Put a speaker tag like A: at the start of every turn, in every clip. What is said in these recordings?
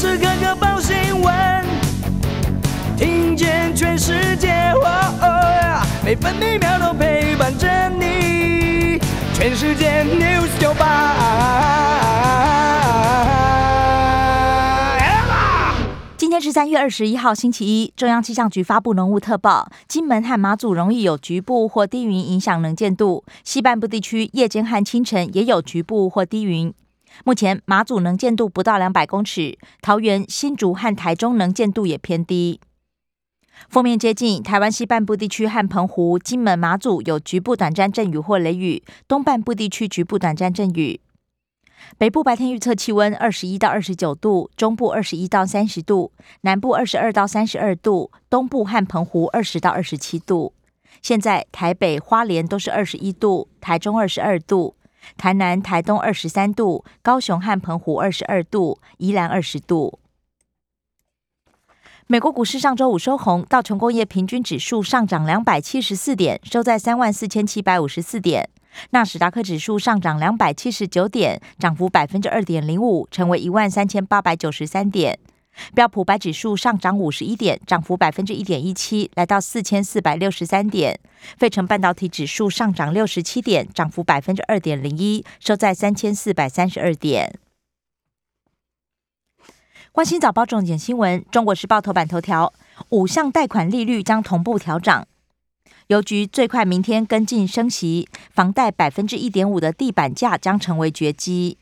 A: 时刻刻报新闻，听见全世界，每分每秒都陪伴着你。全世界 news 九八
B: 今天是三月二十一号，星期一。中央气象局发布浓雾特报，金门和马祖容易有局部或低云影响能见度，西半部地区夜间和清晨也有局部或低云。目前马祖能见度不到两百公尺，桃园、新竹和台中能见度也偏低。锋面接近台湾西半部地区和澎湖、金门、马祖有局部短暂阵雨或雷雨，东半部地区局部短暂阵雨。北部白天预测气温二十一到二十九度，中部二十一到三十度，南部二十二到三十二度，东部和澎湖二十到二十七度。现在台北、花莲都是二十一度，台中二十二度。台南、台东二十三度，高雄和澎湖二十二度，宜兰二十度。美国股市上周五收红，道琼工业平均指数上涨两百七十四点，收在三万四千七百五十四点；纳斯达克指数上涨两百七十九点，涨幅百分之二点零五，成为一万三千八百九十三点。标普白指数上涨五十一点，涨幅百分之一点一七，来到四千四百六十三点。费城半导体指数上涨六十七点，涨幅百分之二点零一，收在三千四百三十二点。关心早报重点新闻，中国时报头版头条：五项贷款利率将同步调涨，邮局最快明天跟进升息，房贷百分之一点五的地板价将成为绝迹。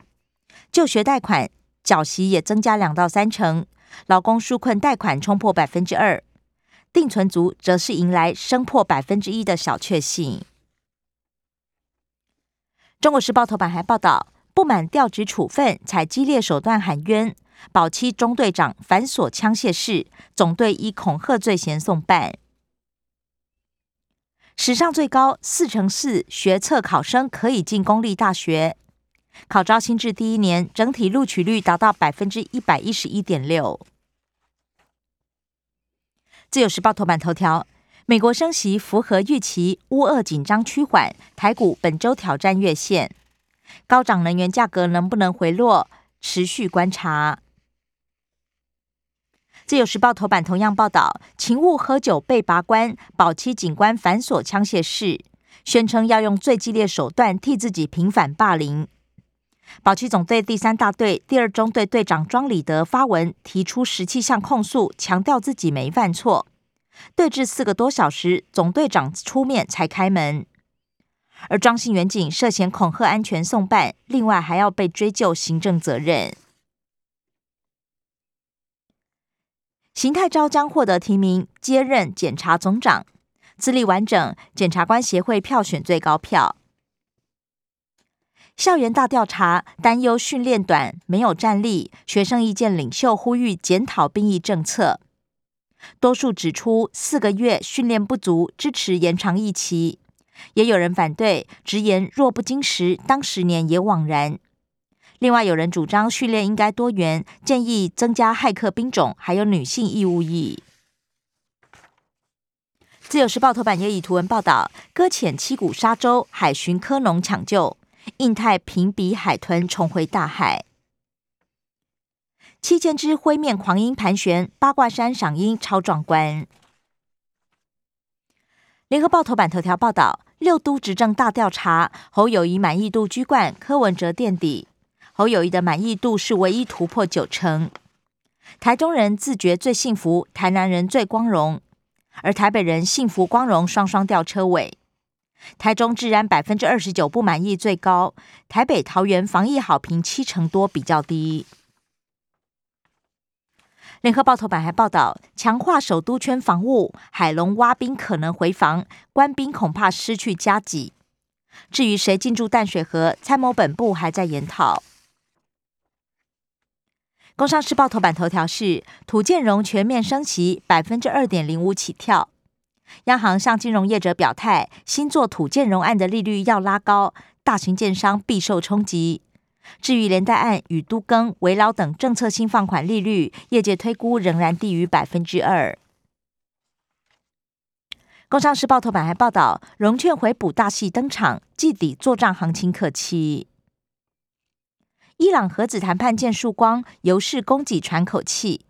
B: 就学贷款缴息也增加两到三成。劳工纾困贷款冲破百分之二，定存族则是迎来升破百分之一的小确幸。中国时报头版还报道，不满调职处分，采激烈手段喊冤，保期中队长反锁枪械室，总队以恐吓罪嫌送办。史上最高四成四学测考生可以进公立大学。考招新制第一年，整体录取率达到百分之一百一十一点六。自由时报头版头条：美国升息符合预期，乌俄紧张趋缓，台股本周挑战月线，高涨能源价格能不能回落？持续观察。自由时报头版同样报道，勤务喝酒被拔关，保期警官反锁枪械室，宣称要用最激烈手段替自己平反霸凌。保期总队第三大队第二中队队长庄礼德发文提出十七项控诉，强调自己没犯错。对峙四个多小时，总队长出面才开门。而庄姓远警涉嫌恐吓安全送办，另外还要被追究行政责任。邢泰昭将获得提名接任检察总长，资历完整，检察官协会票选最高票。校园大调查，担忧训练短，没有战力。学生意见领袖呼吁检讨兵役政策，多数指出四个月训练不足，支持延长役期。也有人反对，直言若不经时，当十年也枉然。另外有人主张训练应该多元，建议增加骇客兵种，还有女性义务役。自由时报头版也以图文报道，搁浅七股沙洲，海巡科农抢救。印太平比海豚重回大海，七千只灰面狂鹰盘旋，八卦山赏鹰超壮观。联合报头版头条报道：六都执政大调查，侯友谊满意度居冠，柯文哲垫底。侯友谊的满意度是唯一突破九成。台中人自觉最幸福，台南人最光荣，而台北人幸福光荣双双掉车尾。台中治安百分之二十九不满意最高，台北桃园防疫好评七成多比较低。联合报头版还报道，强化首都圈防务，海龙挖兵可能回防，官兵恐怕失去加给。至于谁进驻淡水河，参谋本部还在研讨。工商时报头版头条是土建融全面升息，百分之二点零五起跳。央行向金融业者表态，新做土建融案的利率要拉高，大型建商必受冲击。至于连带案与都更、围绕等政策性放款利率，业界推估仍然低于百分之二。工商时报头版还报道，融券回补大戏登场，季底做账行情可期。伊朗核子谈判见曙光，油市供给喘口气，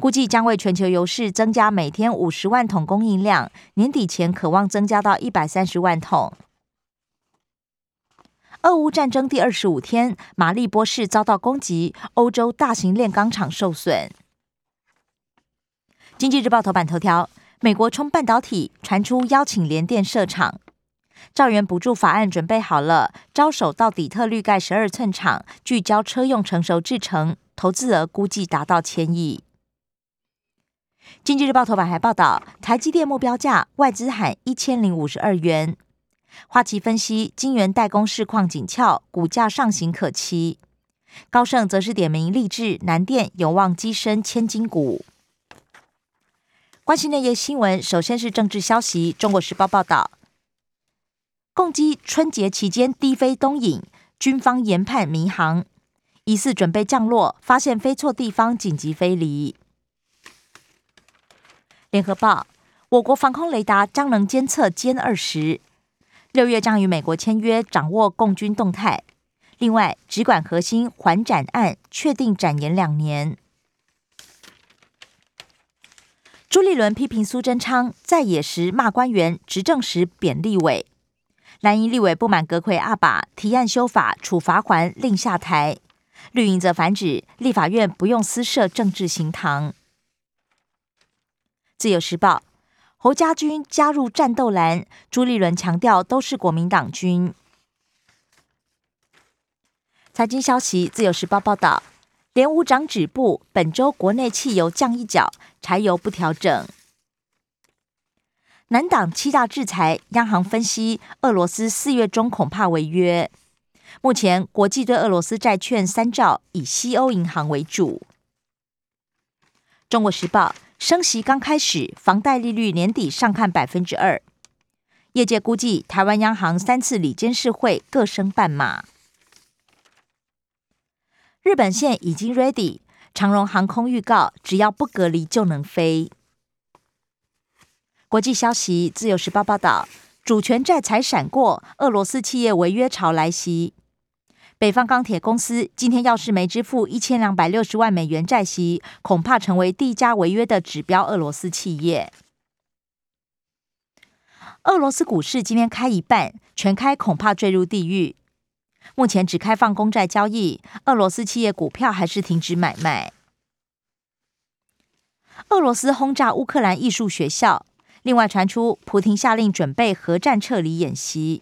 B: 估计将为全球油市增加每天五十万桶供应量，年底前渴望增加到一百三十万桶。俄乌战争第二十五天，马利波市遭到攻击，欧洲大型炼钢厂受损。经济日报头版头条：美国冲半导体，传出邀请联电设厂。兆元补助法案准备好了，招手到底特律盖十二寸厂，聚焦车用成熟制成，投资额估计达到千亿。经济日报头版还报道，台积电目标价外资喊一千零五十二元。花旗分析，晶圆代工市况紧俏，股价上行可期。高盛则是点名励志、南电有望跻身千金股。关心内页新闻，首先是政治消息。中国时报报道，共机春节期间低飞东引，军方研判民航，疑似准备降落，发现飞错地方，紧急飞离。联合报，我国防空雷达将能监测歼二十。六月将与美国签约，掌握共军动态。另外，直管核心还展案确定展延两年。朱立伦批评苏贞昌在野时骂官员，执政时贬立委。蓝营立委不满阁魁阿爸提案修法处罚还令下台，绿营则反指立法院不用私设政治刑堂。自由时报。侯家军加入战斗蓝，朱立伦强调都是国民党军。财经消息，自由时报报道，连五涨止步，本周国内汽油降一角，柴油不调整。南党七大制裁，央行分析，俄罗斯四月中恐怕违约。目前国际对俄罗斯债券三兆，以西欧银行为主。中国时报。升息刚开始，房贷利率年底上看百分之二。业界估计，台湾央行三次里监事会各升半码。日本线已经 ready，长荣航空预告，只要不隔离就能飞。国际消息，自由时报报道，主权债才闪过，俄罗斯企业违约潮来袭。北方钢铁公司今天要是没支付一千两百六十万美元债息，恐怕成为第一家违约的指标俄罗斯企业。俄罗斯股市今天开一半，全开恐怕坠入地狱。目前只开放公债交易，俄罗斯企业股票还是停止买卖。俄罗斯轰炸乌克兰艺术学校，另外传出普廷下令准备核战撤离演习。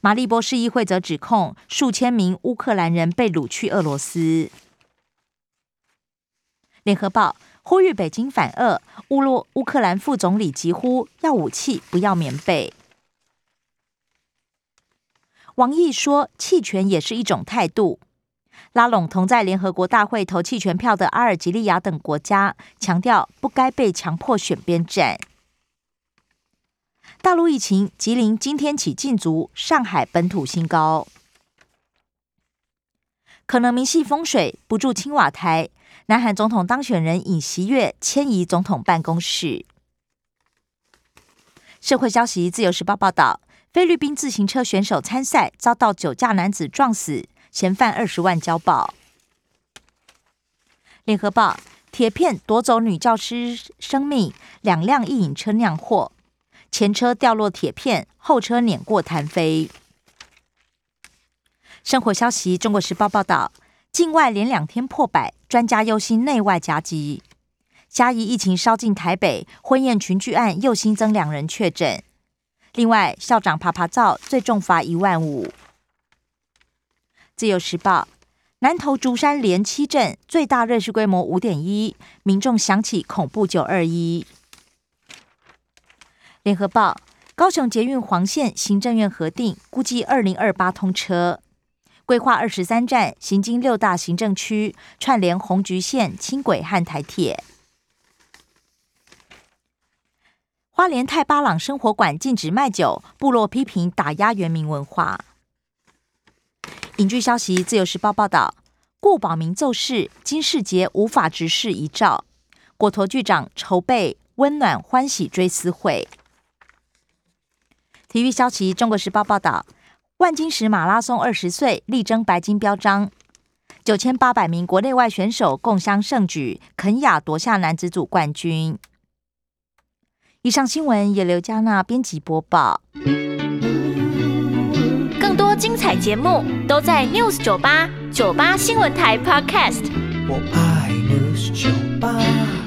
B: 马利波市议会则指控数千名乌克兰人被掳去俄罗斯。联合报呼吁北京反俄，乌洛乌克兰副总理疾呼要武器不要棉被。王毅说弃权也是一种态度，拉拢同在联合国大会投弃权票的阿尔及利亚等国家，强调不该被强迫选边站。大陆疫情，吉林今天起禁足，上海本土新高。可能明系风水，不住青瓦台。南韩总统当选人尹锡悦迁移总统办公室。社会消息，自由时报报道，菲律宾自行车选手参赛遭到酒驾男子撞死，嫌犯二十万交保。联合报铁片夺走女教师生命，两辆一引车酿祸。前车掉落铁片，后车碾过弹飞。生活消息：中国时报报道，境外连两天破百，专家忧心内外夹击。嘉义疫情烧进台北，婚宴群聚案又新增两人确诊。另外，校长爬爬灶，最重罚一万五。自由时报：南投竹山连七镇最大瑞士规模五点一，民众想起恐怖九二一。联合报：高雄捷运黄线行政院核定，估计二零二八通车，规划二十三站，行经六大行政区，串联红橘线、轻轨和台铁。花莲太巴朗生活馆禁止卖酒，部落批评打压原民文化。影剧消息：自由时报报道，顾宝明奏事，金世杰无法直视遗照，果陀剧长筹备温暖欢喜追思会。体育消息：中国时报报道，万金石马拉松二十岁力争白金标章。九千八百名国内外选手共襄盛举，肯雅夺下男子组冠军。以上新闻由刘嘉娜编辑播报。
C: 更多精彩节目都在 News 九八九八新闻台 Podcast。
A: 我爱 News 酒吧。